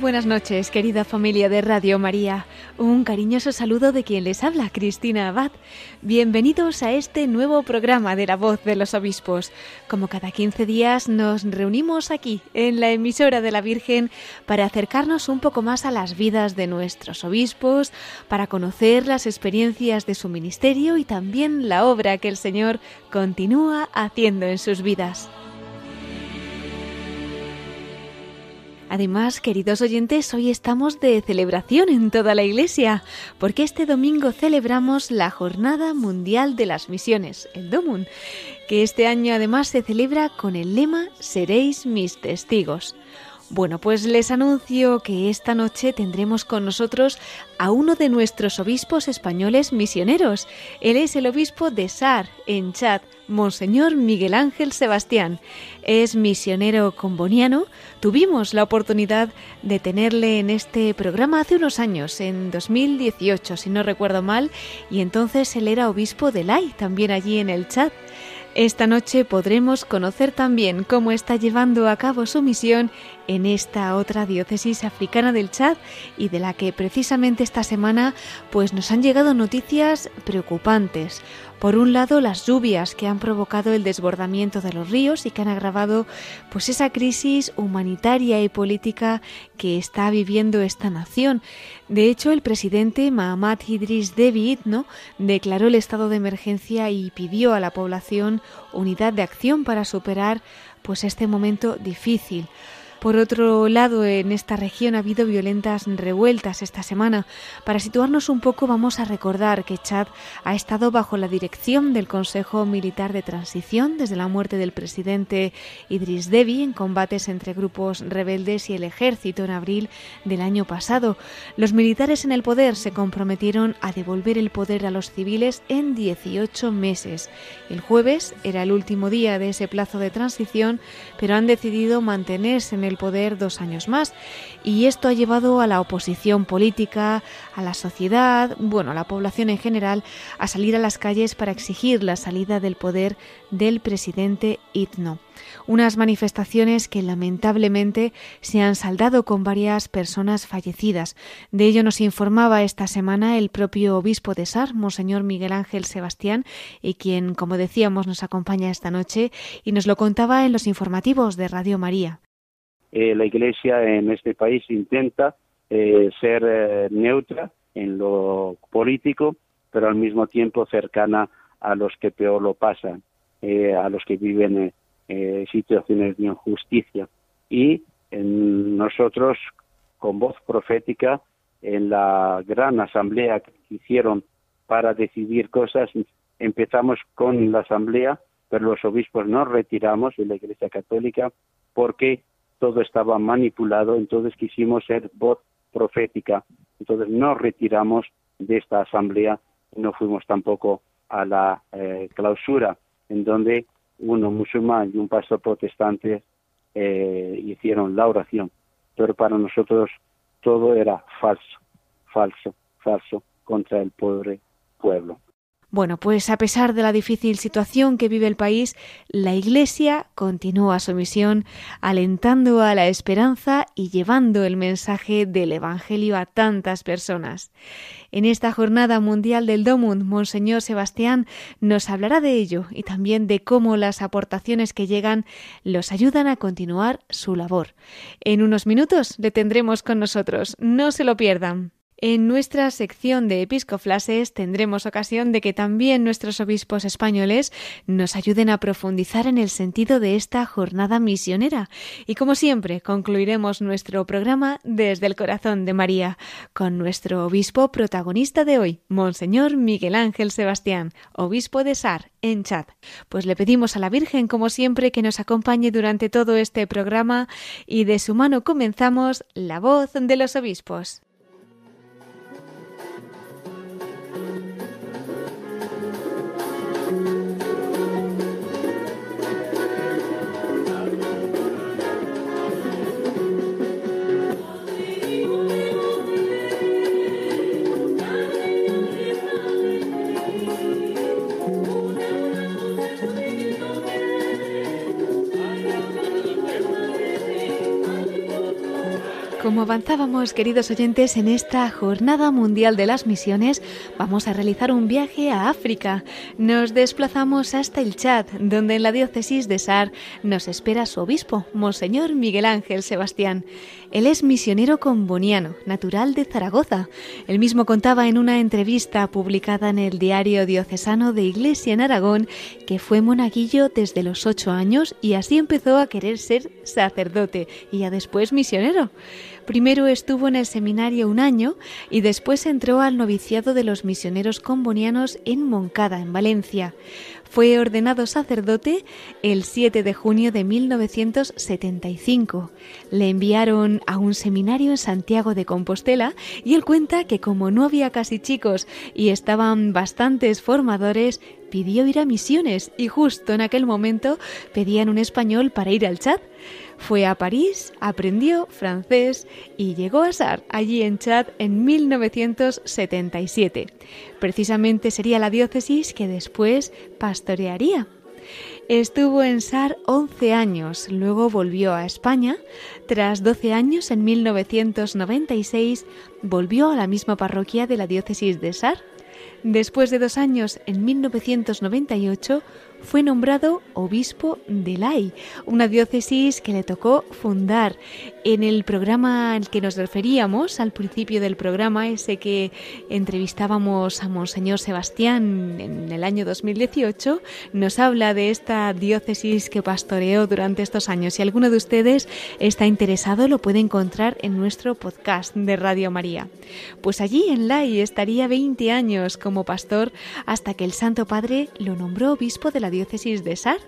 Buenas noches, querida familia de Radio María. Un cariñoso saludo de quien les habla, Cristina Abad. Bienvenidos a este nuevo programa de la voz de los obispos. Como cada 15 días nos reunimos aquí, en la emisora de la Virgen, para acercarnos un poco más a las vidas de nuestros obispos, para conocer las experiencias de su ministerio y también la obra que el Señor continúa haciendo en sus vidas. Además, queridos oyentes, hoy estamos de celebración en toda la Iglesia, porque este domingo celebramos la Jornada Mundial de las Misiones, el DOMUN, que este año además se celebra con el lema Seréis mis testigos. Bueno, pues les anuncio que esta noche tendremos con nosotros a uno de nuestros obispos españoles misioneros. Él es el obispo de Sar, en Chad, Monseñor Miguel Ángel Sebastián. Es misionero comboniano. Tuvimos la oportunidad de tenerle en este programa hace unos años, en 2018, si no recuerdo mal, y entonces él era obispo de Lai, también allí en el Chad. Esta noche podremos conocer también cómo está llevando a cabo su misión en esta otra diócesis africana del Chad y de la que precisamente esta semana pues nos han llegado noticias preocupantes. Por un lado, las lluvias que han provocado el desbordamiento de los ríos y que han agravado pues esa crisis humanitaria y política que está viviendo esta nación. De hecho, el presidente Mahamat Idris Deby ¿no? declaró el estado de emergencia y pidió a la población unidad de acción para superar pues este momento difícil. Por otro lado, en esta región ha habido violentas revueltas esta semana. Para situarnos un poco, vamos a recordar que Chad ha estado bajo la dirección del Consejo Militar de Transición desde la muerte del presidente Idris Deby en combates entre grupos rebeldes y el ejército en abril del año pasado. Los militares en el poder se comprometieron a devolver el poder a los civiles en 18 meses. El jueves era el último día de ese plazo de transición, pero han decidido mantenerse en el poder dos años más. Y esto ha llevado a la oposición política, a la sociedad, bueno, a la población en general, a salir a las calles para exigir la salida del poder del presidente Itno unas manifestaciones que lamentablemente se han saldado con varias personas fallecidas. De ello nos informaba esta semana el propio obispo de Sar, Monseñor Miguel Ángel Sebastián, y quien, como decíamos, nos acompaña esta noche y nos lo contaba en los informativos de Radio María. Eh, la Iglesia en este país intenta eh, ser eh, neutra en lo político, pero al mismo tiempo cercana a los que peor lo pasan, a los que viven situaciones de injusticia. Y nosotros, con voz profética, en la gran asamblea que hicieron para decidir cosas, empezamos con la asamblea, pero los obispos nos retiramos de la Iglesia Católica porque todo estaba manipulado, entonces quisimos ser voz profética. Entonces nos retiramos de esta asamblea no fuimos tampoco a la eh, clausura, en donde uno musulmán y un pastor protestante eh, hicieron la oración. Pero para nosotros todo era falso, falso, falso contra el pobre pueblo. Bueno, pues a pesar de la difícil situación que vive el país, la Iglesia continúa su misión alentando a la esperanza y llevando el mensaje del Evangelio a tantas personas. En esta jornada mundial del Domund, Monseñor Sebastián nos hablará de ello y también de cómo las aportaciones que llegan los ayudan a continuar su labor. En unos minutos le tendremos con nosotros, no se lo pierdan. En nuestra sección de episcoflases tendremos ocasión de que también nuestros obispos españoles nos ayuden a profundizar en el sentido de esta jornada misionera. Y como siempre, concluiremos nuestro programa desde el corazón de María, con nuestro obispo protagonista de hoy, Monseñor Miguel Ángel Sebastián, obispo de Sar, en Chad. Pues le pedimos a la Virgen, como siempre, que nos acompañe durante todo este programa y de su mano comenzamos La voz de los obispos. Como avanzábamos, queridos oyentes, en esta Jornada Mundial de las Misiones, vamos a realizar un viaje a África. Nos desplazamos hasta el Chad, donde en la diócesis de Sar nos espera su obispo, Monseñor Miguel Ángel Sebastián. Él es misionero comboniano, natural de Zaragoza. Él mismo contaba en una entrevista publicada en el diario diocesano de Iglesia en Aragón que fue monaguillo desde los ocho años y así empezó a querer ser sacerdote y ya después misionero. Primero estuvo en el seminario un año y después entró al noviciado de los misioneros combonianos en Moncada, en Valencia. Fue ordenado sacerdote el 7 de junio de 1975. Le enviaron a un seminario en Santiago de Compostela y él cuenta que como no había casi chicos y estaban bastantes formadores, pidió ir a misiones y justo en aquel momento pedían un español para ir al Chad. Fue a París, aprendió francés y llegó a Sar, allí en Chad, en 1977. Precisamente sería la diócesis que después pastorearía. Estuvo en Sar 11 años, luego volvió a España. Tras 12 años, en 1996, volvió a la misma parroquia de la diócesis de Sar. Después de dos años, en 1998, fue nombrado obispo de Lai, una diócesis que le tocó fundar. En el programa al que nos referíamos, al principio del programa, ese que entrevistábamos a Monseñor Sebastián en el año 2018, nos habla de esta diócesis que pastoreó durante estos años. Si alguno de ustedes está interesado, lo puede encontrar en nuestro podcast de Radio María. Pues allí en Lai estaría 20 años como pastor hasta que el Santo Padre lo nombró obispo de la diócesis de Sar.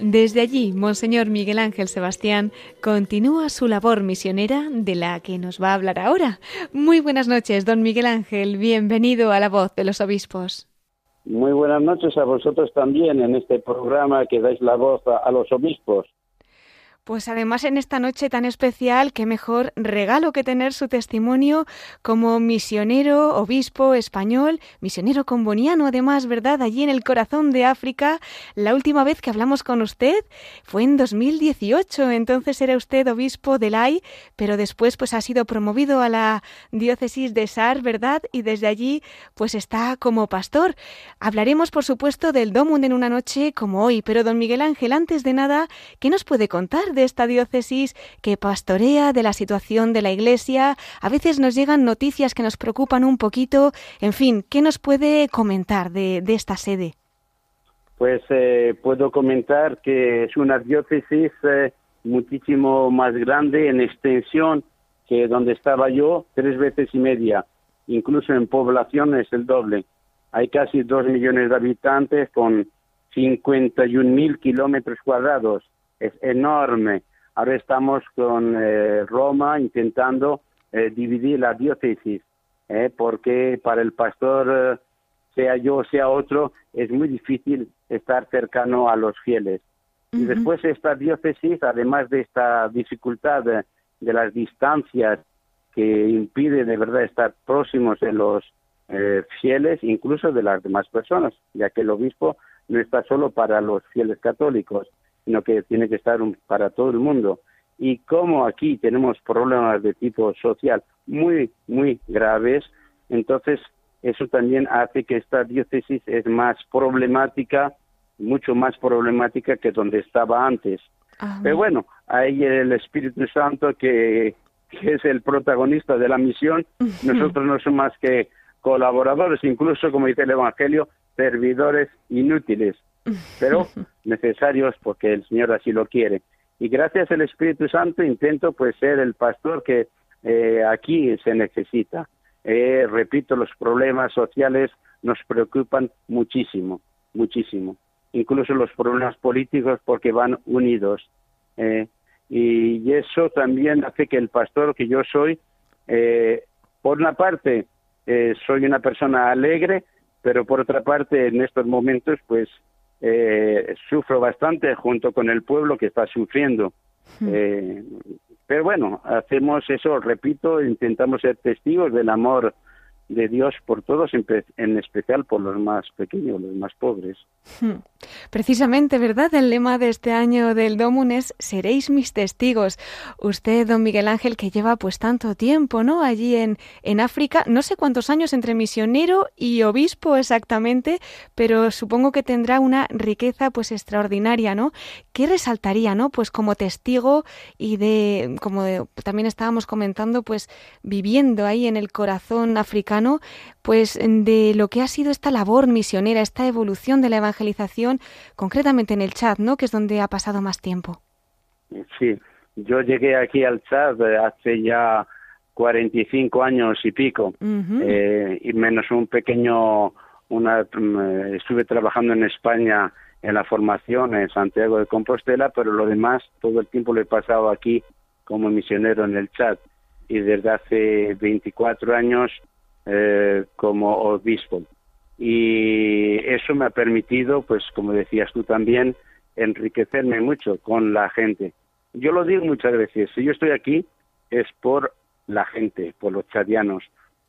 Desde allí, Monseñor Miguel Ángel Sebastián continúa su labor misionera de la que nos va a hablar ahora. Muy buenas noches, don Miguel Ángel. Bienvenido a la voz de los obispos. Muy buenas noches a vosotros también en este programa que dais la voz a, los obispos. Pues además en esta noche tan especial, qué mejor regalo que tener su testimonio como misionero, obispo español, misionero comboniano además, ¿verdad? Allí en el corazón de África. La última vez que hablamos con usted fue en 2018, entonces era usted obispo de Lai, pero después pues ha sido promovido a la diócesis de Sar, ¿verdad? Y desde allí pues está como pastor. Hablaremos por supuesto del Domund en una noche como hoy, pero don Miguel Ángel, antes de nada, ¿qué nos puede contar de esta diócesis que pastorea, de la situación de la Iglesia. A veces nos llegan noticias que nos preocupan un poquito. En fin, ¿qué nos puede comentar de, de esta sede? Pues eh, puedo comentar que es una diócesis eh, muchísimo más grande en extensión que donde estaba yo, tres veces y media. Incluso en población es el doble. Hay casi dos millones de habitantes con 51 mil kilómetros cuadrados es enorme. Ahora estamos con eh, Roma intentando eh, dividir la diócesis, eh, porque para el pastor, sea yo o sea otro, es muy difícil estar cercano a los fieles. Y después esta diócesis, además de esta dificultad de, de, las distancias que impide de verdad estar próximos de los fieles, incluso de las demás personas, ya que el obispo no está solo para los fieles católicos, sino que tiene que estar para todo el mundo. Y como aquí tenemos problemas de tipo social muy, muy graves, entonces eso también hace que esta diócesis es más problemática, mucho más problemática que donde estaba antes. Pero bueno, hay el Espíritu Santo que, que es el protagonista de la misión, nosotros no somos más que colaboradores, incluso, como dice el Evangelio, servidores inútiles, pero necesarios porque el Señor así lo quiere. Y gracias al Espíritu Santo intento pues ser el pastor que eh, aquí se necesita. Eh, repito, los problemas sociales nos preocupan muchísimo, muchísimo. Incluso los problemas políticos porque van unidos. Eh, y eso también hace que el pastor que yo soy, por una parte, soy una persona alegre, pero por otra parte, en estos momentos, pues sufro bastante junto con el pueblo que está sufriendo. Eh, pero bueno, hacemos eso, repito, intentamos ser testigos del amor de Dios por todos, en especial por los más pequeños, los más pobres. Precisamente, ¿verdad? El lema de este año del Domun es Seréis mis testigos. Usted, don Miguel Ángel, que lleva pues tanto tiempo, ¿no? Allí en, en África, no sé cuántos años entre misionero y obispo exactamente, pero supongo que tendrá una riqueza pues extraordinaria, ¿no? ¿Qué resaltaría, ¿no? Pues como testigo y de, como también estábamos comentando, pues viviendo ahí en el corazón africano, pues de lo que ha sido esta labor misionera, esta evolución de la evangelización, concretamente en el Chad, ¿no? Que es donde ha pasado más tiempo. Sí, yo llegué aquí al Chad eh, hace ya 45 años y pico, eh, y menos un pequeño, una, mm, eh, estuve trabajando en España en la formación en Santiago de Compostela, pero lo demás todo el tiempo lo he pasado aquí como misionero en el Chad y desde hace 24 años eh, como obispo. Y eso me ha permitido, pues como decías tú también, enriquecerme mucho con la gente. Yo lo digo muchas veces, si yo estoy aquí es por la gente, por los chadianos,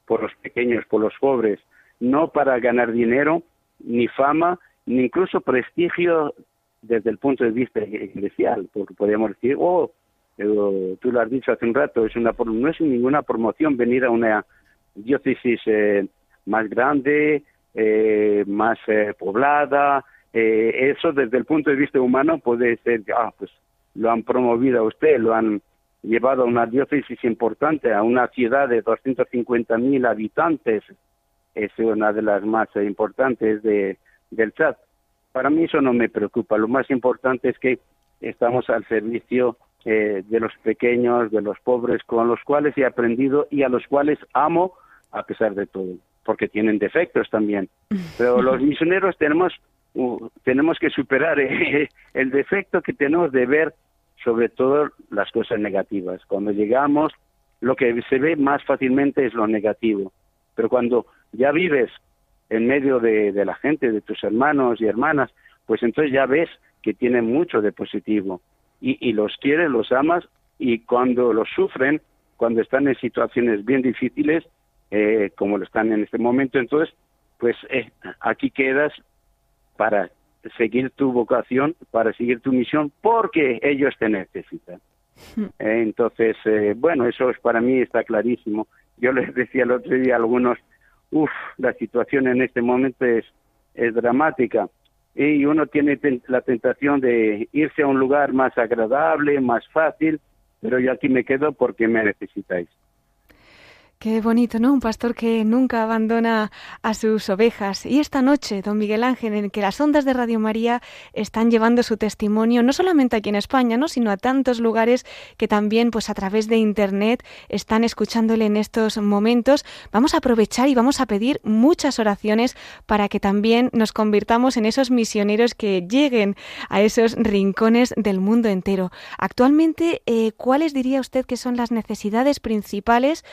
por los pequeños, por los pobres, no para ganar dinero, ni fama, ni incluso prestigio desde el punto de vista eclesial, porque podríamos decir, oh, eh, tú lo has dicho hace un rato, es una, no es ninguna promoción venir a una diócesis eh, más grande, eh, más eh, poblada. eso desde el punto de vista humano puede ser, ah, pues lo han promovido a usted, lo han llevado a una diócesis importante, a una ciudad de 250 mil habitantes, es una de las más importantes de, del chat. Para mí eso no me preocupa, lo más importante es que estamos al servicio de los pequeños, de los pobres, con los cuales he aprendido y a los cuales amo a pesar de todo, porque tienen defectos también. Pero los misioneros tenemos, uh, tenemos que superar eh, el defecto que tenemos de ver sobre todo las cosas negativas. Cuando llegamos, lo que se ve más fácilmente es lo negativo. Pero cuando ya vives en medio de, la gente, de tus hermanos y hermanas, pues entonces ya ves que tienen mucho de positivo. Y, y los quieres, los amas, y cuando los sufren, cuando están en situaciones bien difíciles, eh, como lo están en este momento. Entonces, pues eh, aquí quedas para seguir tu vocación, para seguir tu misión, porque ellos te necesitan. Hmm. Eh, entonces, bueno, eso es, para mí está clarísimo. Yo les decía el otro día a algunos, uff, la situación en este momento es, es dramática y uno tiene la tentación de irse a un lugar más agradable, más fácil, pero yo aquí me quedo porque me necesitáis. Qué bonito, ¿no? Un pastor que nunca abandona a sus ovejas. Y esta noche, don Miguel Ángel, en que las ondas de Radio María están llevando su testimonio, no solamente aquí en España, ¿no? sino a tantos lugares que también, pues a través de Internet, están escuchándole en estos momentos. Vamos a aprovechar y vamos a pedir muchas oraciones para que también nos convirtamos en esos misioneros que lleguen a esos rincones del mundo entero. Actualmente, eh, ¿cuáles diría usted que son las necesidades principales?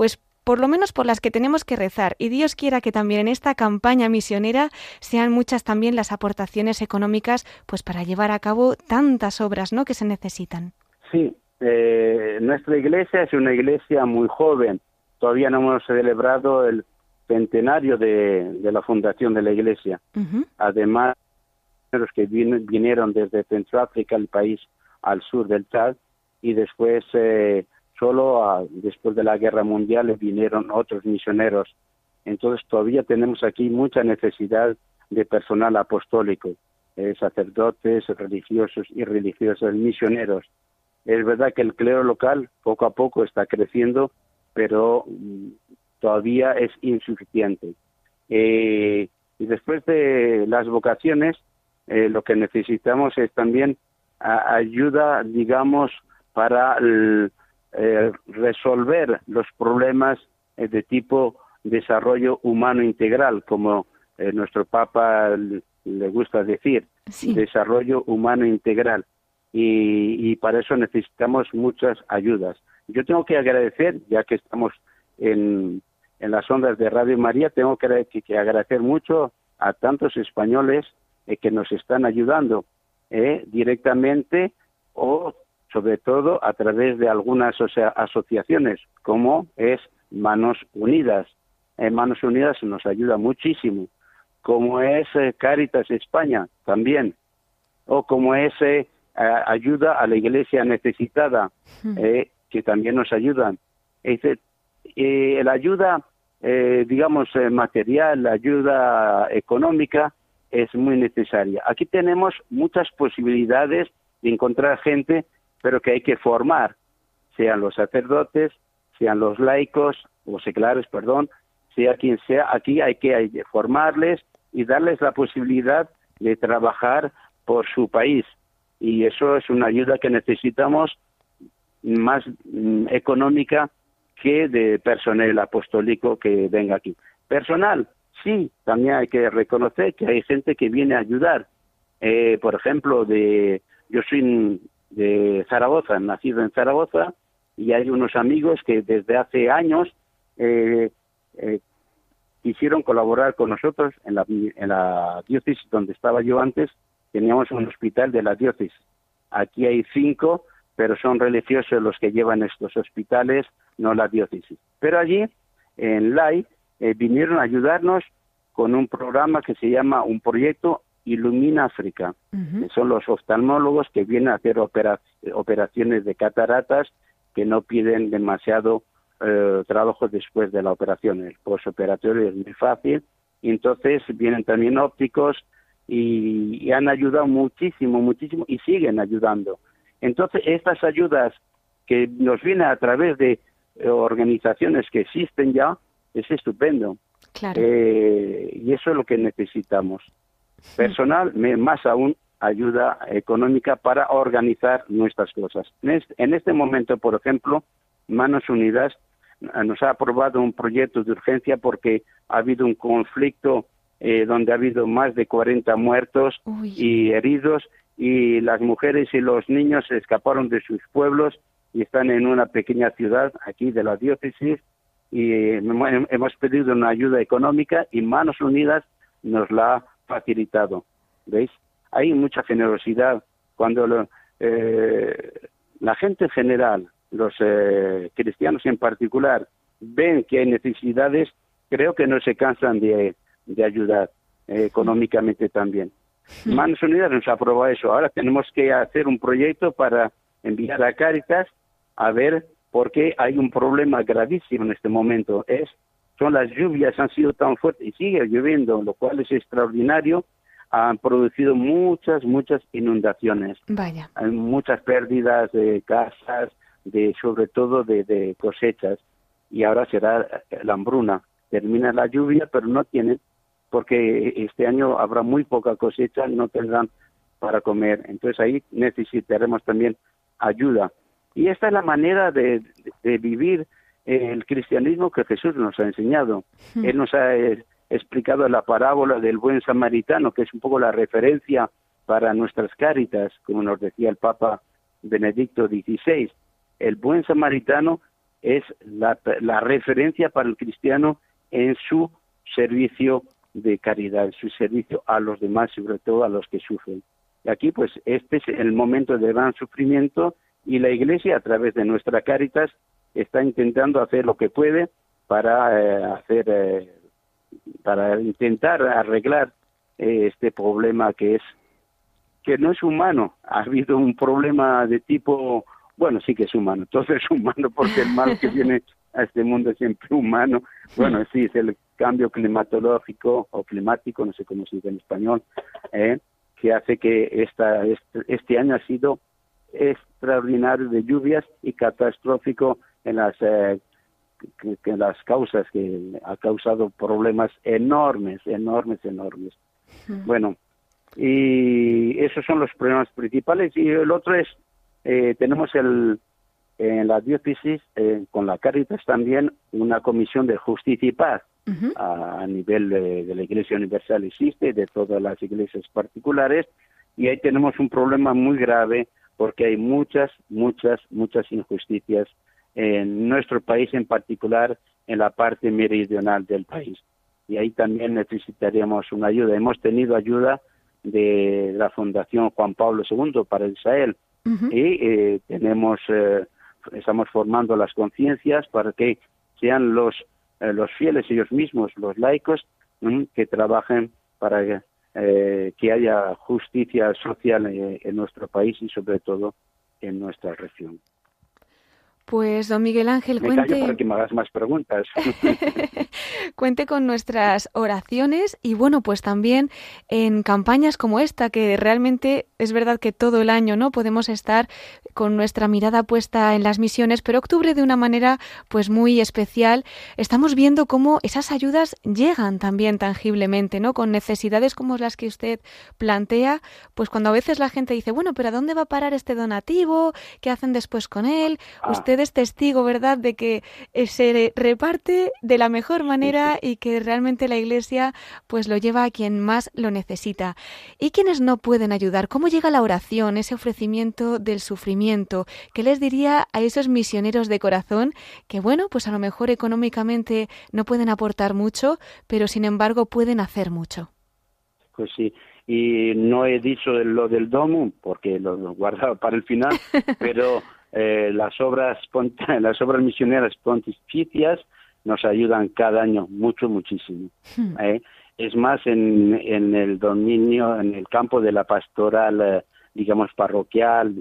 Pues por lo menos por las que tenemos que rezar. Y Dios quiera que también en esta campaña misionera sean muchas también las aportaciones económicas, pues para llevar a cabo tantas obras, ¿no? Que se necesitan. Sí, eh, nuestra iglesia es una iglesia muy joven. Todavía no hemos celebrado el centenario de, la fundación de la iglesia. Además, los que vinieron desde Centroáfrica, el país al sur del Chad, y después eh, solo después de la guerra mundial vinieron otros misioneros. Entonces todavía tenemos aquí mucha necesidad de personal apostólico, eh, sacerdotes, religiosos y religiosas, misioneros. Es verdad que el clero local poco a poco está creciendo, pero mm, todavía es insuficiente. Eh, y después de las vocaciones, eh, lo que necesitamos es también ayuda, digamos, para eh, resolver los problemas de tipo desarrollo humano integral, como nuestro Papa le gusta decir, desarrollo humano integral. Y, y, para eso necesitamos muchas ayudas. Yo tengo que agradecer, ya que estamos en, en las ondas de Radio María, tengo que, agradecer mucho a tantos españoles eh, que nos están ayudando eh, directamente o sobre todo a través de algunas asociaciones como es Manos Unidas. Eh, Manos Unidas nos ayuda muchísimo, como es Caritas España también, o como es ayuda a la iglesia necesitada, que también nos ayudan. la ayuda eh, digamos, eh, material, ayuda económica, es muy necesaria. Aquí tenemos muchas posibilidades de encontrar gente, pero que hay que formar, sean los sacerdotes, sean los laicos o seculares, perdón, sea quien sea, aquí hay que formarles y darles la posibilidad de trabajar por su país. Y eso es una ayuda que necesitamos más mm, económica que de personal apostólico que venga aquí. Personal, sí, también hay que reconocer que hay gente que viene a ayudar. Eh, por ejemplo, de yo soy de Zaragoza, nacido en Zaragoza, y hay unos amigos que desde hace años eh, eh, quisieron colaborar con nosotros en la, en la diócesis donde estaba yo antes, teníamos un hospital de la diócesis. Aquí hay cinco pero son religiosos los que llevan estos hospitales, no la diócesis. Pero allí, en LAI, eh, vinieron a ayudarnos con un programa que se llama un proyecto Ilumina África. son los oftalmólogos que vienen a hacer operaciones de cataratas que no piden demasiado eh, trabajo después de la operación. El postoperatorio es muy fácil. Y entonces vienen también ópticos y han ayudado muchísimo, muchísimo y siguen ayudando. Entonces, estas ayudas que nos vienen a través de eh, organizaciones que existen ya, es estupendo. Eh, y eso es lo que necesitamos. Personal, más aún, ayuda económica para organizar nuestras cosas. En este, momento, por ejemplo, Manos Unidas eh, nos ha aprobado un proyecto de urgencia porque ha habido un conflicto donde ha habido más de 40 muertos y heridos y las mujeres y los niños se escaparon de sus pueblos y están en una pequeña ciudad aquí de la diócesis y hemos pedido una ayuda económica y Manos Unidas nos la ha facilitado. ¿Veis? Hay mucha generosidad. Cuando eh, la gente en general, los eh, cristianos en particular, ven que hay necesidades, creo que no se cansan de, ayudar eh, económicamente también. Manos Unidas nos aprobó eso. Ahora tenemos que hacer un proyecto para enviar a Cáritas a ver por qué hay un problema gravísimo en este momento. Es son las lluvias han sido tan fuertes y sigue lloviendo, lo cual es extraordinario. Han producido muchas, muchas inundaciones. Vaya. Hay muchas pérdidas de casas, de sobre todo de, de cosechas. Y ahora será la hambruna. Termina la lluvia, pero no tienen porque este año habrá muy poca cosecha, no tendrán para comer. Entonces ahí necesitaremos también ayuda. Y esta es la manera de, vivir el cristianismo que Jesús nos ha enseñado. Hmm. Él nos ha eh, explicado la parábola del buen samaritano, que es un poco la referencia para nuestras cáritas, como nos decía el Papa Benedicto XVI. El buen samaritano es la, la referencia para el cristiano en su servicio de caridad, su servicio a los demás, sobre todo a los que sufren. Y aquí, pues, este es el momento de gran sufrimiento y la Iglesia, a través de nuestra Caritas, está intentando hacer lo que puede para eh, hacer, eh, para intentar arreglar eh, este problema que es que no es humano. Ha habido un problema de tipo, bueno, sí que es humano, todo es humano porque el mal que viene a este mundo es siempre humano. Bueno, sí, es el cambio climatológico o climático, no sé cómo se dice en español, eh, que hace que esta, este, este, año ha sido extraordinario de lluvias y catastrófico en las eh, que, las causas que ha causado problemas enormes, enormes, enormes. Bueno, y esos son los problemas principales. Y el otro es eh, tenemos el en la diócesis eh, con la Caritas también una comisión de justicia y paz a, nivel de, la Iglesia Universal existe de todas las iglesias particulares. Y ahí tenemos un problema muy grave porque hay muchas muchas muchas injusticias en nuestro país en particular en la parte meridional del país. Y ahí también necesitaríamos una ayuda. Hemos tenido ayuda de la Fundación Juan Pablo II para Israel. Y eh, tenemos eh, estamos formando las conciencias para que sean los eh, los fieles ellos mismos los laicos que trabajen para que haya justicia social en nuestro país y sobre todo en nuestra región. Pues don Miguel Ángel, cuente. para que me hagas más preguntas. cuente con nuestras oraciones y bueno, pues también en campañas como esta, que realmente es verdad que todo el año no podemos estar con nuestra mirada puesta en las misiones, pero octubre de una manera pues muy especial, estamos viendo cómo esas ayudas llegan también tangiblemente, ¿no? Con necesidades como las que usted plantea, pues cuando a veces la gente dice, bueno, pero ¿a dónde va a parar este donativo? ¿Qué hacen después con él? Ah. Usted es testigo, ¿verdad?, de que eh, se reparte de la mejor manera y que realmente la Iglesia pues lo lleva a quien más lo necesita. ¿Y quienes no pueden ayudar? ¿Cómo llega la oración, ese ofrecimiento del sufrimiento? ¿Qué les diría a esos misioneros de corazón que, bueno, pues a lo mejor económicamente no pueden aportar mucho, pero sin embargo pueden hacer mucho? Pues sí, y no he dicho lo del domo porque lo guardaba para el final, pero eh, las obras las obras misioneras pontificias nos ayudan cada año mucho muchísimo hmm. ¿eh? es más en, en el dominio en el campo de la pastoral eh, digamos parroquial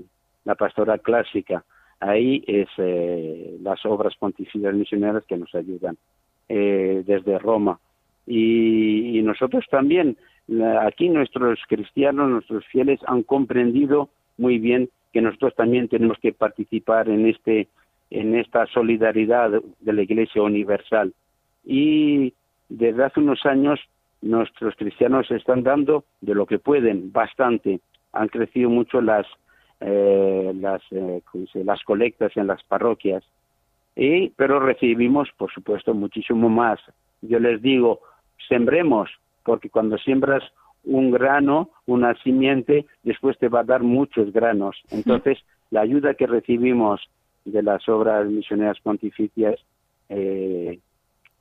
la pastoral clásica ahí es las obras pontificias misioneras que nos ayudan desde Roma y, y nosotros también aquí nuestros cristianos nuestros fieles han comprendido muy bien que nosotros también tenemos que participar en este en esta solidaridad de la Iglesia universal. Y desde hace unos años nuestros cristianos están dando de lo que pueden bastante. Han crecido mucho las eh, las eh, las colectas en las parroquias. Y pero recibimos por supuesto muchísimo más. Yo les digo sembremos porque cuando siembras un grano, una simiente, después te va a dar muchos granos. Entonces, la ayuda que recibimos de las obras misioneras pontificias eh,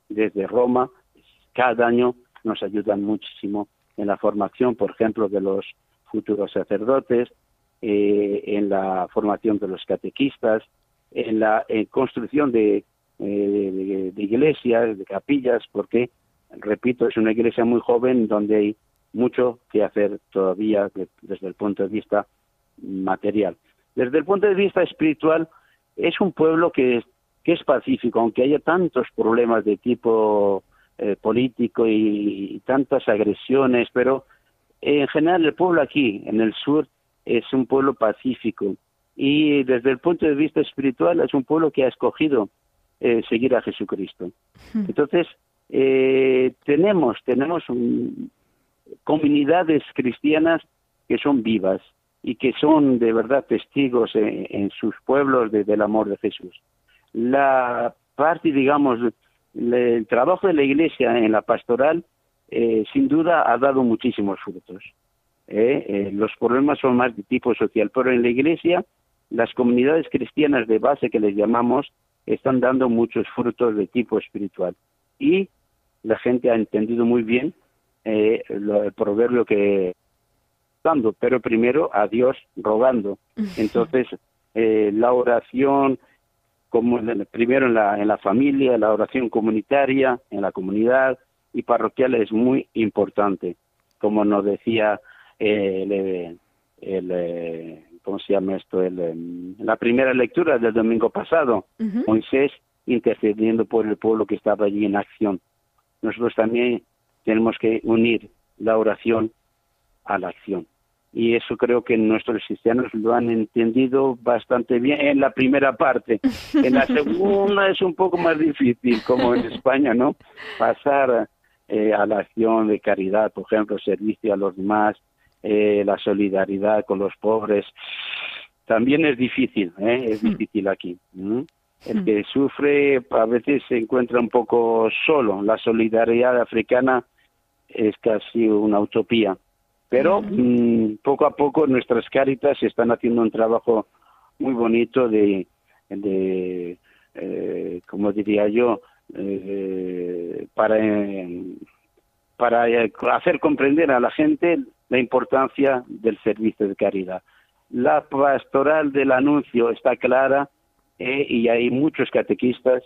desde Roma, cada año nos ayudan muchísimo en la formación, por ejemplo, de los futuros sacerdotes, eh, en la formación de los catequistas, en la construcción de, eh, de, iglesias, de capillas, porque, repito, es una iglesia muy joven donde hay mucho que hacer todavía desde el punto de vista material. Desde el punto de vista espiritual, es un pueblo que, que es pacífico, aunque haya tantos problemas de tipo eh, político y, tantas agresiones, pero en general el pueblo aquí, en el sur, es un pueblo pacífico. Y desde el punto de vista espiritual, es un pueblo que ha escogido eh, seguir a Jesucristo. Hmm. Entonces, eh, tenemos, tenemos un, comunidades cristianas que son vivas y que son de verdad testigos en, sus pueblos del amor de Jesús. La parte, digamos, el trabajo de la Iglesia en la pastoral, eh, sin duda ha dado muchísimos frutos. ¿eh? Eh, los problemas son más de tipo social, pero en la Iglesia las comunidades cristianas de base que les llamamos están dando muchos frutos de tipo espiritual. Y la gente ha entendido muy bien eh, el proverbio que dando, pero primero a Dios rogando. Entonces, eh, la oración, como primero en la, en la familia, la oración comunitaria, en la comunidad y parroquial es muy importante. Como nos decía eh, el, el, ¿cómo se llama esto? El, em, la primera lectura del domingo pasado, Moisés intercediendo por el pueblo que estaba allí en acción. Nosotros también tenemos que unir la oración a la acción. y eso creo que nuestros cristianos lo han entendido bastante bien en la primera parte. En la segunda es un poco más difícil, como en España, ¿no? Pasar eh, a la acción de caridad, por ejemplo, servicio a los demás, eh, la solidaridad con los pobres. También es difícil, ¿eh? es hmm. difícil aquí. El hmm. que sufre a veces se encuentra un poco solo. La solidaridad africana es casi una utopía. Pero mm, poco a poco nuestras cáritas están haciendo un trabajo muy bonito de, de eh, como diría yo, eh, para, para hacer comprender a la gente la importancia del servicio de caridad. La pastoral del anuncio está clara eh, y hay muchos catequistas.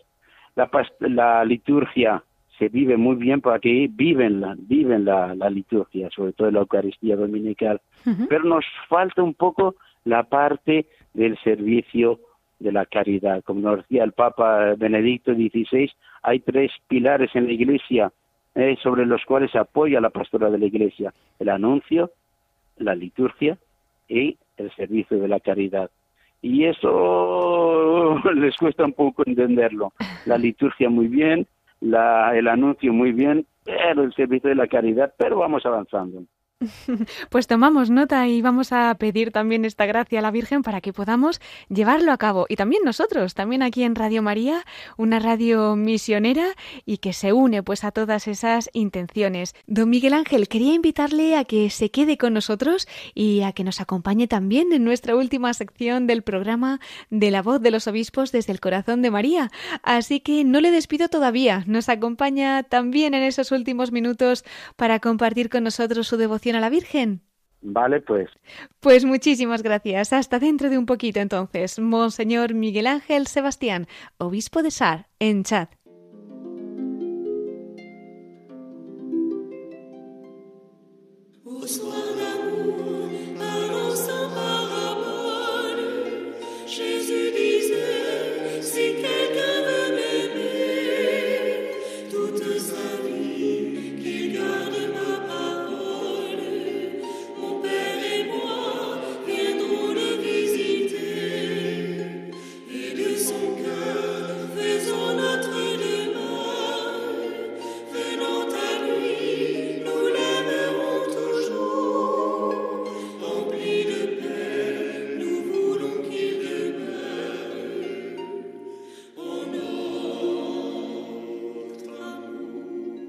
La, la liturgia se vive muy bien porque aquí viven la, viven la, liturgia, sobre todo la Eucaristía Dominical, pero nos falta un poco la parte del servicio de la caridad. Como nos decía el Papa Benedicto XVI, hay tres pilares en la Iglesia eh, sobre los cuales se apoya la pastora de la Iglesia, el anuncio, la liturgia y el servicio de la caridad. Y eso les cuesta un poco entenderlo. La liturgia muy bien, la, el anuncio muy bien, pero el servicio de la caridad, pero vamos avanzando. Pues tomamos nota y vamos a pedir también esta gracia a la Virgen para que podamos llevarlo a cabo. Y también nosotros, también aquí en Radio María, una radio misionera y que se une pues a todas esas intenciones. Don Miguel Ángel, quería invitarle a que se quede con nosotros y a que nos acompañe también en nuestra última sección del programa de la voz de los obispos desde el corazón de María. Así que no le despido todavía. Nos acompaña también en esos últimos minutos para compartir con nosotros su devoción a la Virgen? Vale, pues. Pues muchísimas gracias. Hasta dentro de un poquito entonces. Monseñor Miguel Ángel Sebastián, obispo de Sar, en Chad.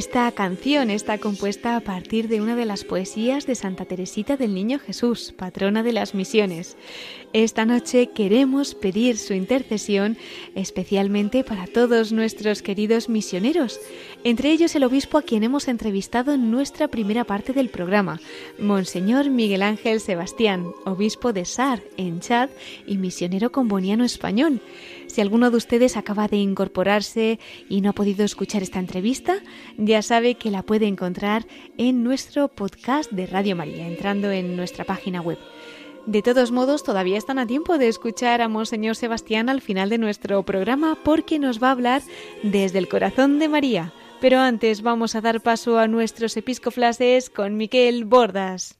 Esta canción está compuesta a partir de una de las poesías de Santa Teresita del Niño Jesús, patrona de las misiones. Esta noche queremos pedir su intercesión especialmente para todos nuestros queridos misioneros, entre ellos el obispo a quien hemos entrevistado en nuestra primera parte del programa, Monseñor Miguel Ángel Sebastián, obispo de Sar, en Chad, y misionero comboniano español. Si alguno de ustedes acaba de incorporarse y no ha podido escuchar esta entrevista, ya sabe que la puede encontrar en nuestro podcast de Radio María, entrando en nuestra página web. De todos modos, todavía están a tiempo de escuchar a Monseñor Sebastián al final de nuestro programa porque nos va a hablar desde el corazón de María. Pero antes vamos a dar paso a nuestros episcoflases con Miquel Bordas.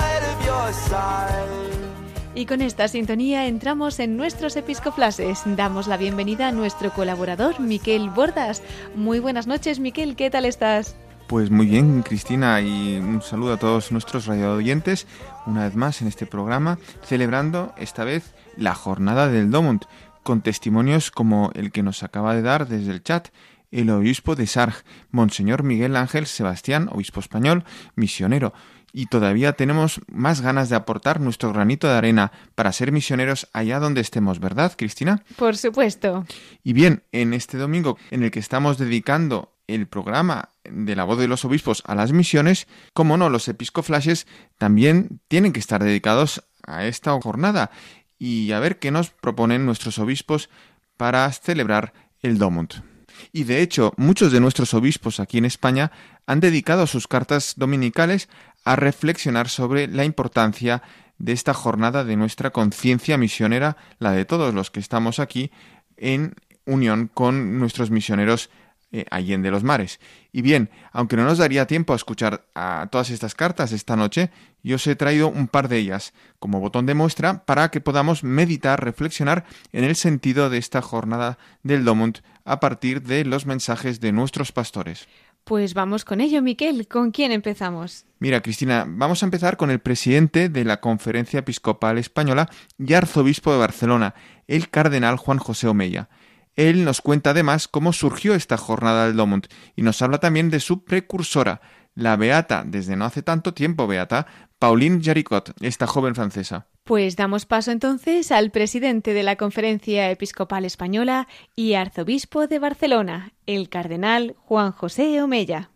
Y con esta sintonía entramos en nuestros episcoflases. Damos la bienvenida a nuestro colaborador, Miquel Bordas. Muy buenas noches, Miquel, ¿qué tal estás? Pues muy bien, Cristina, y un saludo a todos nuestros radio oyentes, una vez más en este programa, celebrando esta vez la jornada del Domund, con testimonios como el que nos acaba de dar desde el chat el obispo de Sarg, Monseñor Miguel Ángel Sebastián, obispo español, misionero. Y todavía tenemos más ganas de aportar nuestro granito de arena para ser misioneros allá donde estemos, ¿verdad, Cristina? Por supuesto. Y bien, en este domingo en el que estamos dedicando el programa de la voz de los obispos a las misiones, como no, los episcoflashes también tienen que estar dedicados a esta jornada y a ver qué nos proponen nuestros obispos para celebrar el Domund. Y de hecho, muchos de nuestros obispos aquí en España han dedicado sus cartas dominicales a reflexionar sobre la importancia de esta jornada de nuestra conciencia misionera, la de todos los que estamos aquí, en unión con nuestros misioneros eh, allende los mares. Y bien, aunque no nos daría tiempo a escuchar a todas estas cartas esta noche, yo os he traído un par de ellas como botón de muestra para que podamos meditar, reflexionar en el sentido de esta jornada del Domund a partir de los mensajes de nuestros pastores. Pues vamos con ello, Miquel. ¿Con quién empezamos? Mira, Cristina, vamos a empezar con el presidente de la Conferencia Episcopal Española y arzobispo de Barcelona, el cardenal Juan José Omeya. Él nos cuenta además cómo surgió esta jornada del Domund y nos habla también de su precursora, la beata, desde no hace tanto tiempo beata, Pauline Jaricot, esta joven francesa. Pues damos paso entonces al presidente de la Conferencia Episcopal Española y arzobispo de Barcelona, el cardenal Juan José Omeya.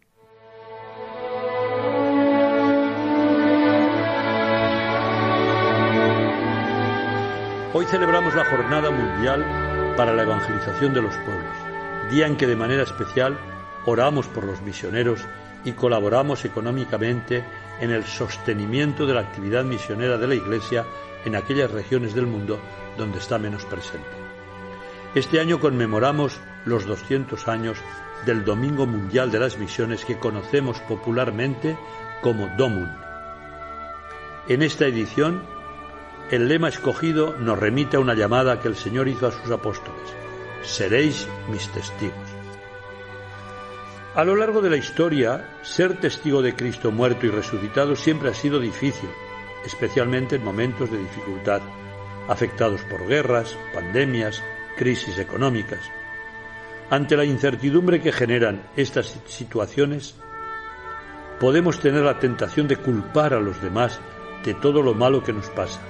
Hoy celebramos la Jornada Mundial para la Evangelización de los Pueblos, día en que de manera especial oramos por los misioneros y colaboramos económicamente en el sostenimiento de la actividad misionera de la Iglesia en aquellas regiones del mundo donde está menos presente. Este año conmemoramos los 200 años del Domingo Mundial de las Misiones que conocemos popularmente como Domun. En esta edición, el lema escogido nos remite a una llamada que el Señor hizo a sus apóstoles. Seréis mis testigos. A lo largo de la historia, ser testigo de Cristo muerto y resucitado siempre ha sido difícil, especialmente en momentos de dificultad, afectados por guerras, pandemias, crisis económicas. Ante la incertidumbre que generan estas situaciones, podemos tener la tentación de culpar a los demás de todo lo malo que nos pasa.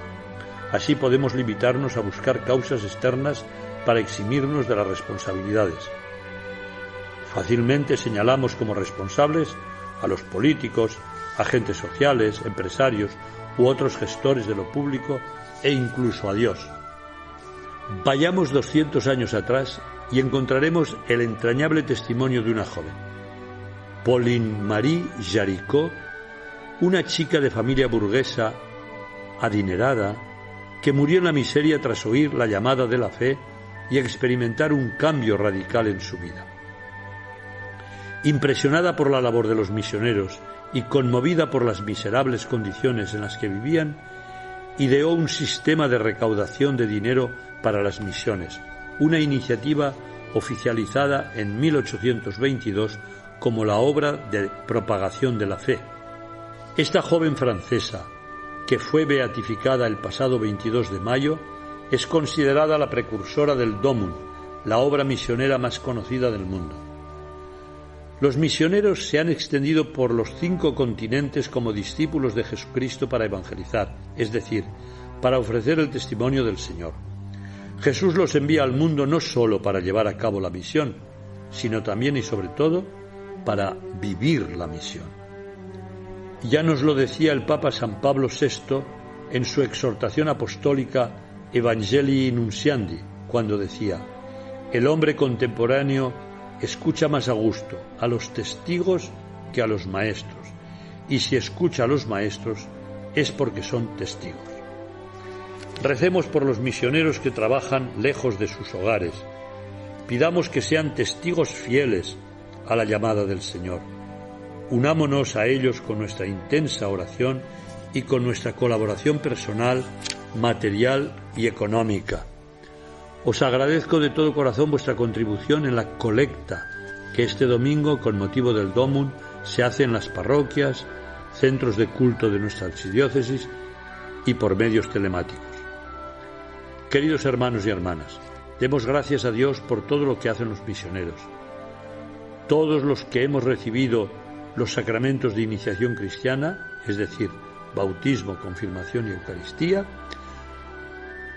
Así podemos limitarnos a buscar causas externas para eximirnos de las responsabilidades. Fácilmente señalamos como responsables a los políticos, agentes sociales, empresarios u otros gestores de lo público e incluso a Dios. Vayamos 200 años atrás y encontraremos el entrañable testimonio de una joven, Pauline Marie Jaricot, una chica de familia burguesa, adinerada, que murió en la miseria tras oír la llamada de la fe y experimentar un cambio radical en su vida. Impresionada por la labor de los misioneros y conmovida por las miserables condiciones en las que vivían, ideó un sistema de recaudación de dinero para las misiones, una iniciativa oficializada en 1822 como la obra de propagación de la fe. Esta joven francesa, que fue beatificada el pasado 22 de mayo, es considerada la precursora del Domun, la obra misionera más conocida del mundo. Los misioneros se han extendido por los cinco continentes como discípulos de Jesucristo para evangelizar, es decir, para ofrecer el testimonio del Señor. Jesús los envía al mundo no sólo para llevar a cabo la misión, sino también y sobre todo para vivir la misión. Ya nos lo decía el Papa San Pablo VI en su exhortación apostólica Evangelii Nunciandi, cuando decía, el hombre contemporáneo escucha más a gusto a los testigos que a los maestros, y si escucha a los maestros es porque son testigos. Recemos por los misioneros que trabajan lejos de sus hogares. Pidamos que sean testigos fieles a la llamada del Señor. Unámonos a ellos con nuestra intensa oración y con nuestra colaboración personal, material y económica. Os agradezco de todo corazón vuestra contribución en la colecta que este domingo, con motivo del Domun, se hace en las parroquias, centros de culto de nuestra archidiócesis y por medios telemáticos. Queridos hermanos y hermanas, demos gracias a Dios por todo lo que hacen los misioneros. Todos los que hemos recibido los sacramentos de iniciación cristiana, es decir, bautismo, confirmación y Eucaristía,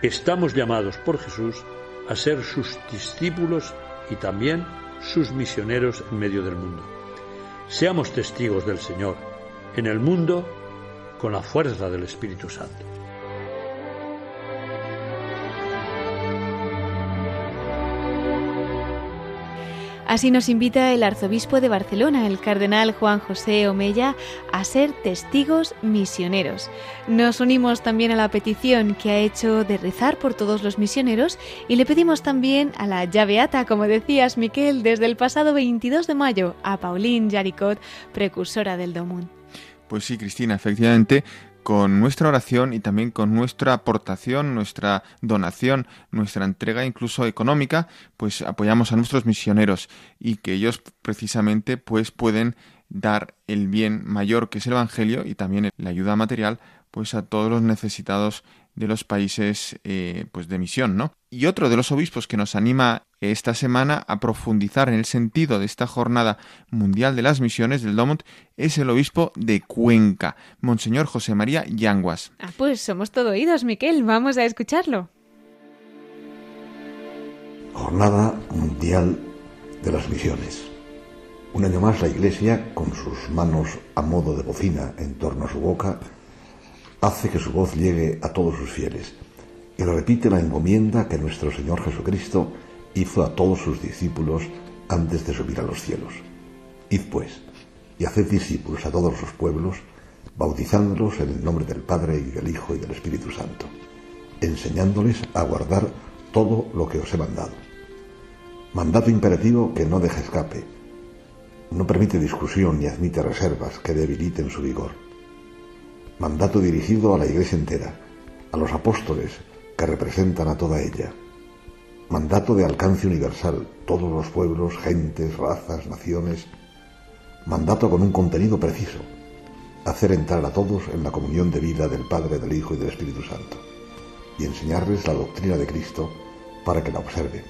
estamos llamados por Jesús a ser sus discípulos y también sus misioneros en medio del mundo. Seamos testigos del Señor en el mundo con la fuerza del Espíritu Santo. Así nos invita el arzobispo de Barcelona, el cardenal Juan José Omella, a ser testigos misioneros. Nos unimos también a la petición que ha hecho de rezar por todos los misioneros y le pedimos también a la llaveata, como decías, Miquel, desde el pasado 22 de mayo, a Pauline Jaricot, precursora del Domún. Pues sí, Cristina, efectivamente, con nuestra oración y también con nuestra aportación, nuestra donación, nuestra entrega incluso económica, pues apoyamos a nuestros misioneros y que ellos precisamente pues pueden dar el bien mayor que es el evangelio y también la ayuda material pues a todos los necesitados de los países eh, pues de misión, ¿no? Y otro de los obispos que nos anima esta semana a profundizar en el sentido de esta jornada mundial de las misiones del Domont es el obispo de Cuenca, Monseñor José María Yanguas. Ah, pues somos todo oídos, Miquel, vamos a escucharlo. Jornada Mundial de las Misiones. Un año más la Iglesia, con sus manos a modo de bocina en torno a su boca, hace que su voz llegue a todos sus fieles y repite la encomienda que nuestro Señor Jesucristo hizo a todos sus discípulos antes de subir a los cielos. Id pues, y haced discípulos a todos los pueblos, bautizándolos en el nombre del Padre y del Hijo y del Espíritu Santo, enseñándoles a guardar todo lo que os he mandado. Mandato imperativo que no deja escape. No permite discusión ni admite reservas que debiliten su vigor mandato dirigido a la Iglesia entera, a los apóstoles que representan a toda ella, mandato de alcance universal, todos los pueblos, gentes, razas, naciones, mandato con un contenido preciso, hacer entrar a todos en la comunión de vida del Padre, del Hijo y del Espíritu Santo, y enseñarles la doctrina de Cristo para que la observen.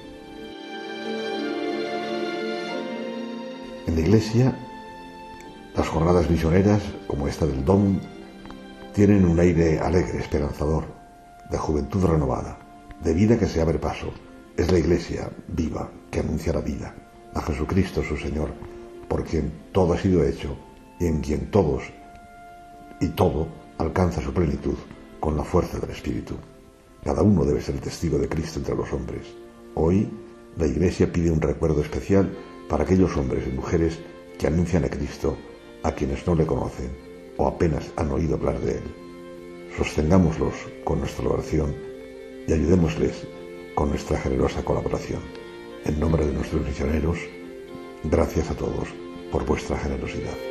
En la Iglesia, las jornadas misioneras, como esta del DOM, tienen un aire alegre, esperanzador, de juventud renovada, de vida que se abre paso. Es la Iglesia viva que anuncia la vida, a Jesucristo su Señor, por quien todo ha sido hecho y en quien todos y todo alcanza su plenitud con la fuerza del Espíritu. Cada uno debe ser testigo de Cristo entre los hombres. Hoy la Iglesia pide un recuerdo especial para aquellos hombres y mujeres que anuncian a Cristo a quienes no le conocen o apenas han oído hablar de Él. Sostengámoslos con nuestra oración y ayudémosles con nuestra generosa colaboración. En nombre de nuestros misioneros, gracias a todos por vuestra generosidad.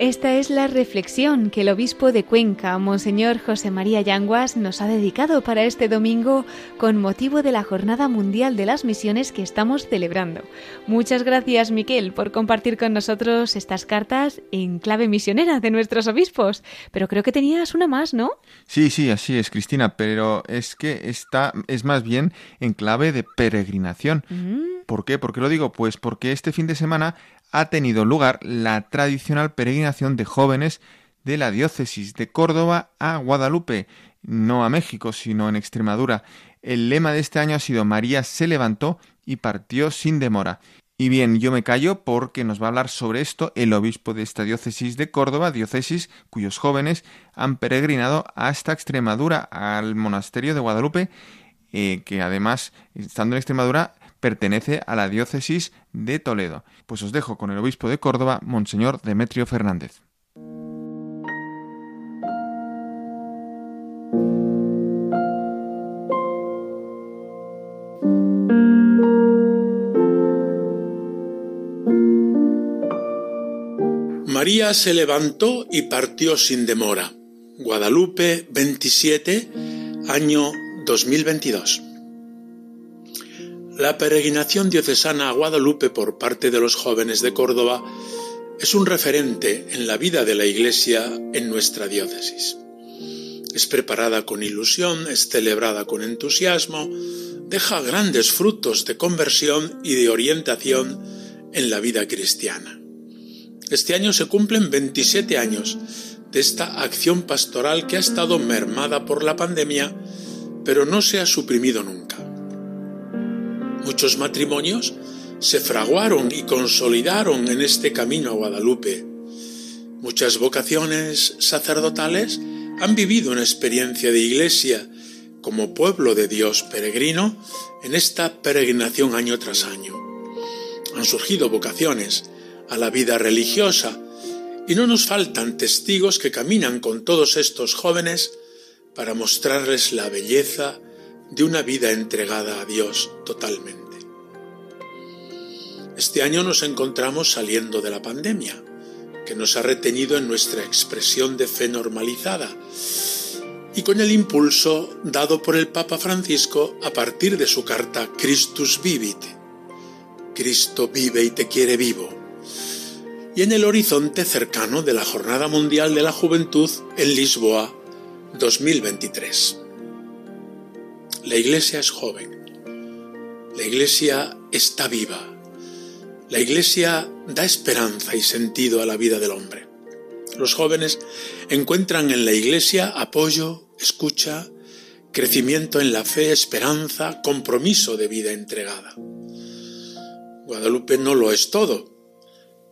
Esta es la reflexión que el obispo de Cuenca, Monseñor José María Yanguas, nos ha dedicado para este domingo con motivo de la Jornada Mundial de las Misiones que estamos celebrando. Muchas gracias, Miquel, por compartir con nosotros estas cartas en clave misionera de nuestros obispos. Pero creo que tenías una más, ¿no? Sí, sí, así es, Cristina, pero es que esta es más bien en clave de peregrinación. Mm. ¿Por qué? ¿Por qué lo digo? Pues porque este fin de semana ha tenido lugar la tradicional peregrinación de jóvenes de la diócesis de Córdoba a Guadalupe, no a México, sino en Extremadura. El lema de este año ha sido María se levantó y partió sin demora. Y bien, yo me callo porque nos va a hablar sobre esto el obispo de esta diócesis de Córdoba, diócesis cuyos jóvenes han peregrinado hasta Extremadura, al monasterio de Guadalupe, eh, que además, estando en Extremadura, pertenece a la diócesis de Toledo. Pues os dejo con el obispo de Córdoba, Monseñor Demetrio Fernández. María se levantó y partió sin demora. Guadalupe 27, año 2022. La peregrinación diocesana a Guadalupe por parte de los jóvenes de Córdoba es un referente en la vida de la Iglesia en nuestra diócesis. Es preparada con ilusión, es celebrada con entusiasmo, deja grandes frutos de conversión y de orientación en la vida cristiana. Este año se cumplen 27 años de esta acción pastoral que ha estado mermada por la pandemia, pero no se ha suprimido nunca. Muchos matrimonios se fraguaron y consolidaron en este camino a Guadalupe. Muchas vocaciones sacerdotales han vivido una experiencia de iglesia como pueblo de Dios peregrino en esta peregrinación año tras año. Han surgido vocaciones a la vida religiosa, y no nos faltan testigos que caminan con todos estos jóvenes para mostrarles la belleza de una vida entregada a Dios totalmente. Este año nos encontramos saliendo de la pandemia, que nos ha retenido en nuestra expresión de fe normalizada, y con el impulso dado por el Papa Francisco a partir de su carta Christus Vivit. Cristo vive y te quiere vivo y en el horizonte cercano de la Jornada Mundial de la Juventud en Lisboa 2023. La Iglesia es joven, la Iglesia está viva, la Iglesia da esperanza y sentido a la vida del hombre. Los jóvenes encuentran en la Iglesia apoyo, escucha, crecimiento en la fe, esperanza, compromiso de vida entregada. Guadalupe no lo es todo,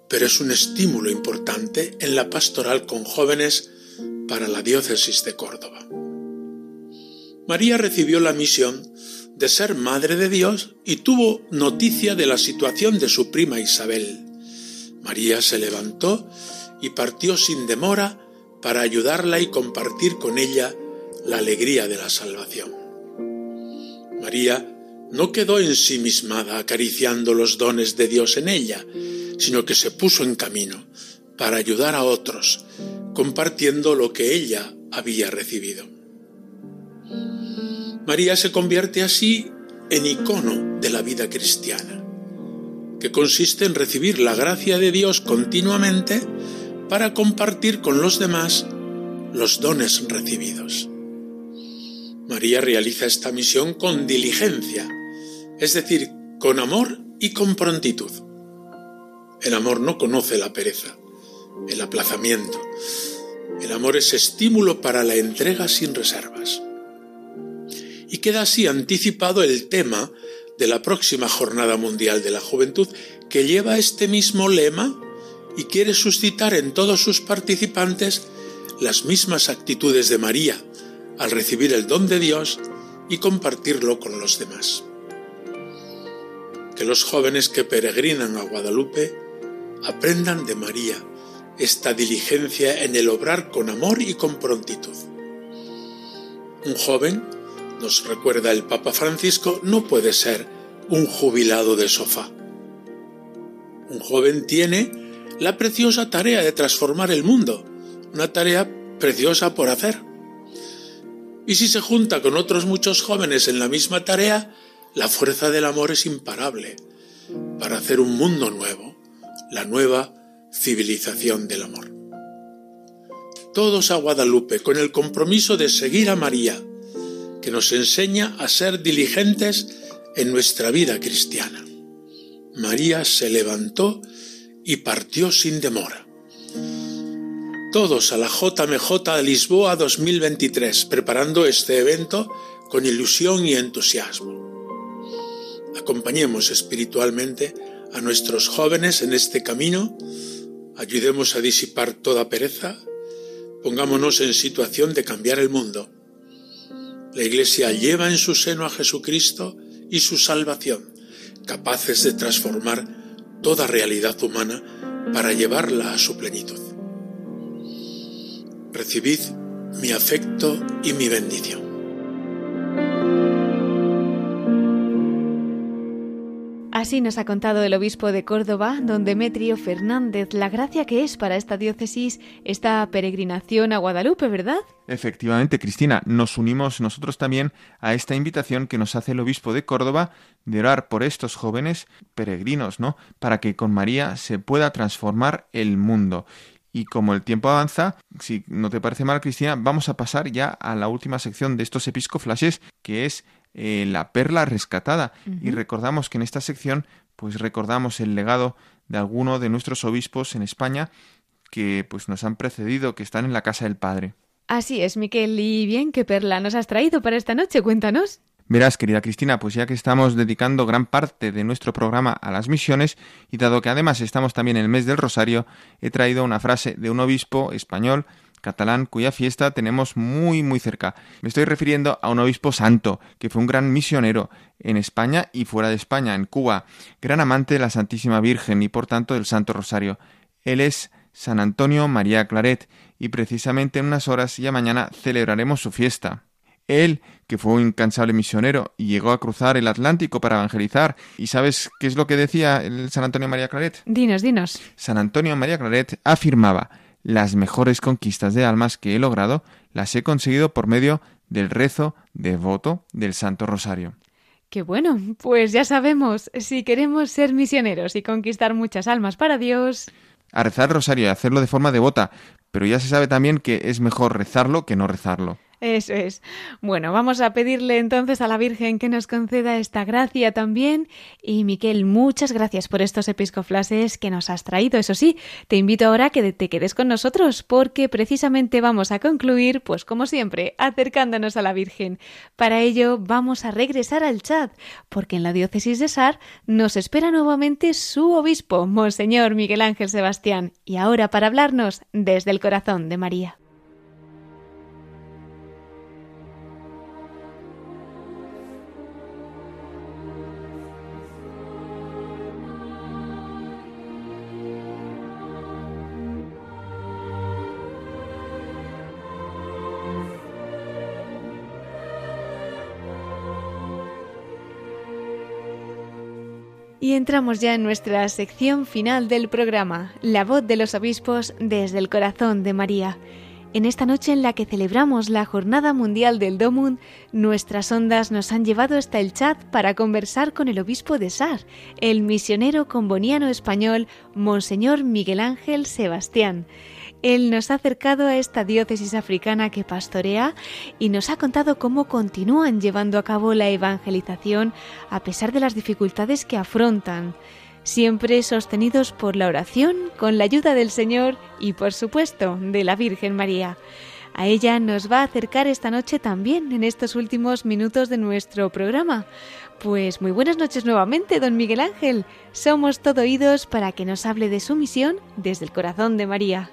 pero es un estímulo importante en la pastoral con jóvenes para la diócesis de Córdoba. María recibió la misión de ser Madre de Dios y tuvo noticia de la situación de su prima Isabel. María se levantó y partió sin demora para ayudarla y compartir con ella la alegría de la salvación. María no quedó ensimismada acariciando los dones de Dios en ella, sino que se puso en camino para ayudar a otros, compartiendo lo que ella había recibido. María se convierte así en icono de la vida cristiana, que consiste en recibir la gracia de Dios continuamente para compartir con los demás los dones recibidos. María realiza esta misión con diligencia, es decir, con amor y con prontitud. El amor no conoce la pereza, el aplazamiento. El amor es estímulo para la entrega sin reservas. Y queda así anticipado el tema de la próxima Jornada Mundial de la Juventud, que lleva este mismo lema y quiere suscitar en todos sus participantes las mismas actitudes de María al recibir el don de Dios y compartirlo con los demás. Que los jóvenes que peregrinan a Guadalupe aprendan de María esta diligencia en el obrar con amor y con prontitud. Un joven, nos recuerda el Papa Francisco, no puede ser un jubilado de sofá. Un joven tiene la preciosa tarea de transformar el mundo, una tarea preciosa por hacer. Y si se junta con otros muchos jóvenes en la misma tarea, la fuerza del amor es imparable para hacer un mundo nuevo, la nueva civilización del amor. Todos a Guadalupe con el compromiso de seguir a María, que nos enseña a ser diligentes en nuestra vida cristiana. María se levantó y partió sin demora. Todos a la JMJ de Lisboa 2023, preparando este evento con ilusión y entusiasmo. Acompañemos espiritualmente a nuestros jóvenes en este camino, ayudemos a disipar toda pereza, pongámonos en situación de cambiar el mundo. La Iglesia lleva en su seno a Jesucristo y su salvación, capaces de transformar toda realidad humana para llevarla a su plenitud. Recibid mi afecto y mi bendición. Así nos ha contado el obispo de Córdoba, don Demetrio Fernández, la gracia que es para esta diócesis esta peregrinación a Guadalupe, ¿verdad? Efectivamente, Cristina, nos unimos nosotros también a esta invitación que nos hace el obispo de Córdoba de orar por estos jóvenes peregrinos, ¿no? Para que con María se pueda transformar el mundo. Y como el tiempo avanza, si no te parece mal, Cristina, vamos a pasar ya a la última sección de estos episcoflashes, que es eh, la perla rescatada. Y recordamos que en esta sección, pues recordamos el legado de alguno de nuestros obispos en España que pues nos han precedido, que están en la casa del Padre. Así es, Miquel. Y bien, ¿qué perla nos has traído para esta noche? Cuéntanos. Verás, querida Cristina, pues ya que estamos dedicando gran parte de nuestro programa a las misiones, y dado que además estamos también en el mes del Rosario, he traído una frase de un obispo español catalán cuya fiesta tenemos muy muy cerca. Me estoy refiriendo a un obispo santo, que fue un gran misionero en España y fuera de España, en Cuba, gran amante de la Santísima Virgen y por tanto del Santo Rosario. Él es San Antonio María Claret y precisamente en unas horas ya mañana celebraremos su fiesta. Él, que fue un incansable misionero y llegó a cruzar el Atlántico para evangelizar. ¿Y sabes qué es lo que decía el San Antonio María Claret? Dinos, dinos. San Antonio María Claret afirmaba las mejores conquistas de almas que he logrado las he conseguido por medio del rezo devoto del Santo Rosario. Qué bueno, pues ya sabemos, si queremos ser misioneros y conquistar muchas almas para Dios. A rezar el rosario y hacerlo de forma devota, pero ya se sabe también que es mejor rezarlo que no rezarlo. Eso es. Bueno, vamos a pedirle entonces a la Virgen que nos conceda esta gracia también. Y Miquel, muchas gracias por estos episcoflases que nos has traído. Eso sí, te invito ahora a que te quedes con nosotros, porque precisamente vamos a concluir, pues como siempre, acercándonos a la Virgen. Para ello vamos a regresar al chat, porque en la diócesis de Sar nos espera nuevamente su obispo, Monseñor Miguel Ángel Sebastián, y ahora para hablarnos desde el corazón de María. Y entramos ya en nuestra sección final del programa, La voz de los obispos desde el corazón de María. En esta noche en la que celebramos la Jornada Mundial del Domun, nuestras ondas nos han llevado hasta el chat para conversar con el obispo de Sar, el misionero comboniano español Monseñor Miguel Ángel Sebastián. Él nos ha acercado a esta diócesis africana que pastorea y nos ha contado cómo continúan llevando a cabo la evangelización a pesar de las dificultades que afrontan, siempre sostenidos por la oración, con la ayuda del Señor y, por supuesto, de la Virgen María. A ella nos va a acercar esta noche también en estos últimos minutos de nuestro programa. Pues muy buenas noches nuevamente, don Miguel Ángel. Somos todo oídos para que nos hable de su misión desde el corazón de María.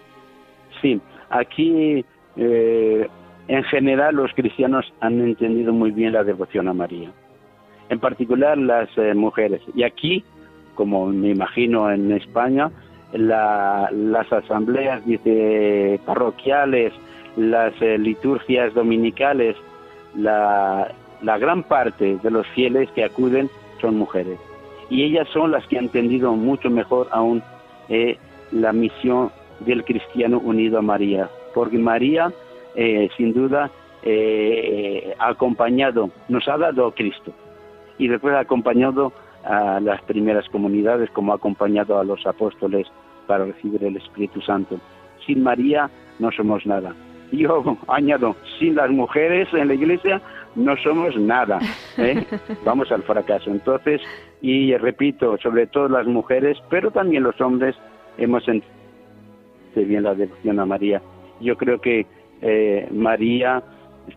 Sí, aquí eh, en general los cristianos han entendido muy bien la devoción a María, en particular las eh, mujeres. Y aquí, como me imagino en España, las asambleas dice, parroquiales, las eh, liturgias dominicales, la, la gran parte de los fieles que acuden son mujeres. Y ellas son las que han entendido mucho mejor aún la misión del cristiano unido a María, porque María, eh, sin duda, eh, ha acompañado, nos ha dado a Cristo y después ha acompañado a las primeras comunidades, como ha acompañado a los apóstoles para recibir el Espíritu Santo. Sin María no somos nada. Yo añado, sin las mujeres en la iglesia no somos nada. ¿eh? Vamos al fracaso. Entonces, y repito, sobre todo las mujeres, pero también los hombres, hemos bien la devoción a María. Yo creo que eh, María,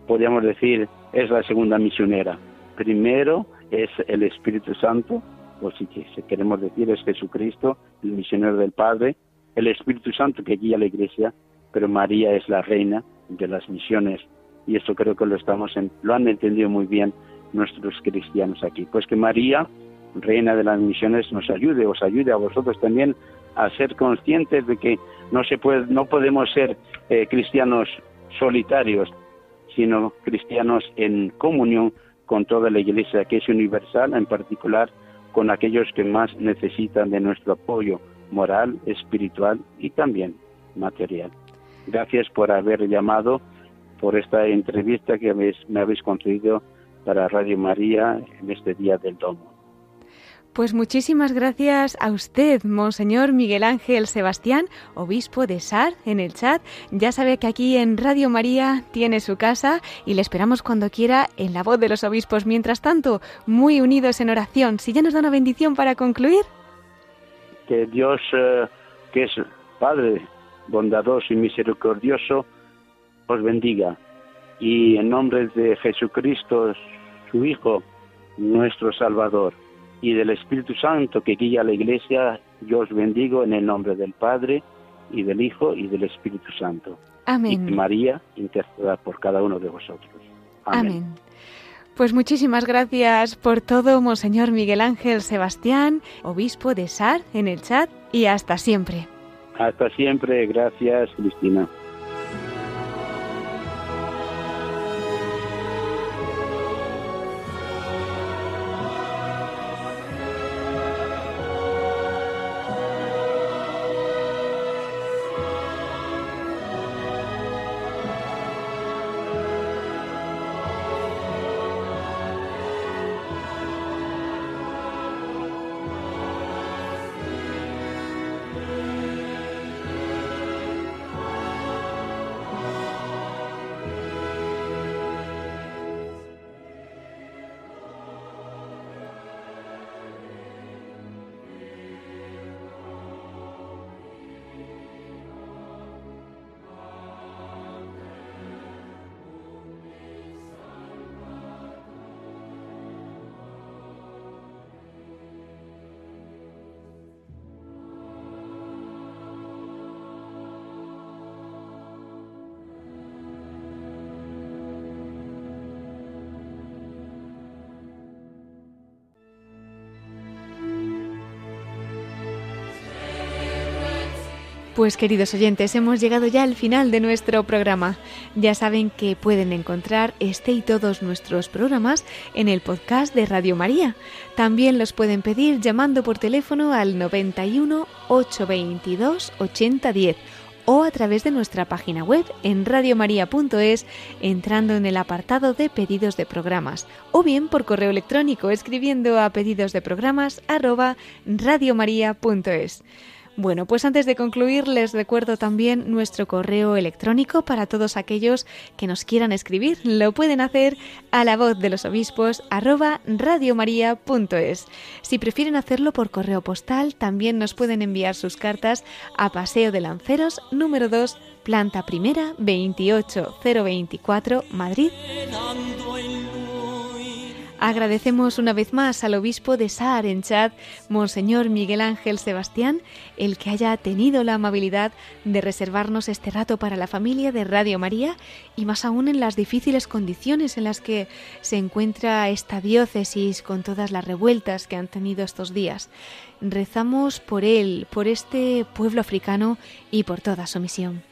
podríamos decir, es la segunda misionera. Primero es el Espíritu Santo o si queremos decir es Jesucristo, el misionero del Padre, el Espíritu Santo que guía a la Iglesia, pero María es la reina de las misiones y esto creo que lo estamos lo han entendido muy bien nuestros cristianos aquí. Pues que María, reina de las misiones, nos ayude, os ayude a vosotros también a ser conscientes de que no se puede, no podemos ser eh, cristianos solitarios, sino cristianos en comunión con toda la Iglesia, que es universal, en particular con aquellos que más necesitan de nuestro apoyo moral, espiritual y también material. Gracias por haber llamado, por esta entrevista que me habéis concedido para Radio María en este Día del Domo. Pues muchísimas gracias a usted, Monseñor Miguel Ángel Sebastián, obispo de Sar, en el chat. Ya sabe que aquí en Radio María tiene su casa y le esperamos cuando quiera en la voz de los obispos. Mientras tanto, muy unidos en oración. Si ya nos da una bendición para concluir. Que Dios, eh, que es Padre bondadoso y misericordioso, os bendiga. Y en nombre de Jesucristo, su Hijo, nuestro Salvador y del Espíritu Santo que guía a la Iglesia, yo os bendigo en el nombre del Padre y del Hijo y del Espíritu Santo. Amén. Y María interceda por cada uno de vosotros. Amén. Pues muchísimas gracias por todo, Monseñor Miguel Ángel Sebastián, obispo de Sar, en el chat, y hasta siempre. Hasta siempre, gracias, Cristina. Pues queridos oyentes, hemos llegado ya al final de nuestro programa. Ya saben que pueden encontrar este y todos nuestros programas en el podcast de Radio María. También los pueden pedir llamando por teléfono al 91 822 8010 o a través de nuestra página web en radiomaria.es entrando en el apartado de pedidos de programas o bien por correo electrónico escribiendo a pedidos de programas. Bueno, pues antes de concluir les recuerdo también nuestro correo electrónico para todos aquellos que nos quieran escribir. Lo pueden hacer a la voz de los obispos arroba radiomaria.es. Si prefieren hacerlo por correo postal, también nos pueden enviar sus cartas a Paseo de Lanceros número 2, planta primera 28024, Madrid. Agradecemos una vez más al obispo de Saar en Chad, Monseñor Miguel Ángel Sebastián, el que haya tenido la amabilidad de reservarnos este rato para la familia de Radio María y más aún en las difíciles condiciones en las que se encuentra esta diócesis con todas las revueltas que han tenido estos días. Rezamos por él, por este pueblo africano y por toda su misión.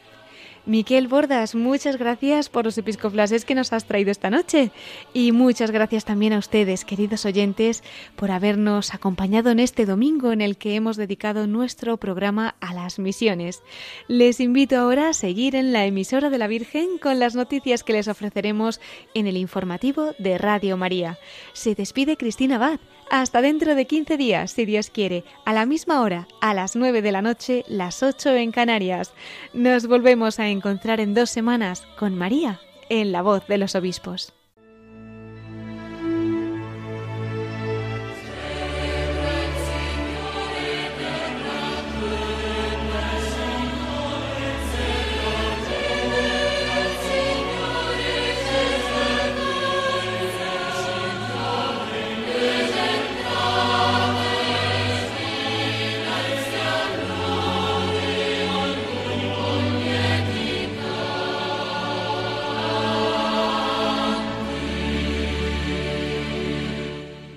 Miquel Bordas, muchas gracias por los episcoplases que nos has traído esta noche y muchas gracias también a ustedes, queridos oyentes, por habernos acompañado en este domingo en el que hemos dedicado nuestro programa a las misiones. Les invito ahora a seguir en la emisora de la Virgen con las noticias que les ofreceremos en el informativo de Radio María. Se despide Cristina Abad. Hasta dentro de 15 días, si Dios quiere, a la misma hora, a las 9 de la noche, las 8 en Canarias. Nos volvemos a encontrar en dos semanas con María en la voz de los obispos.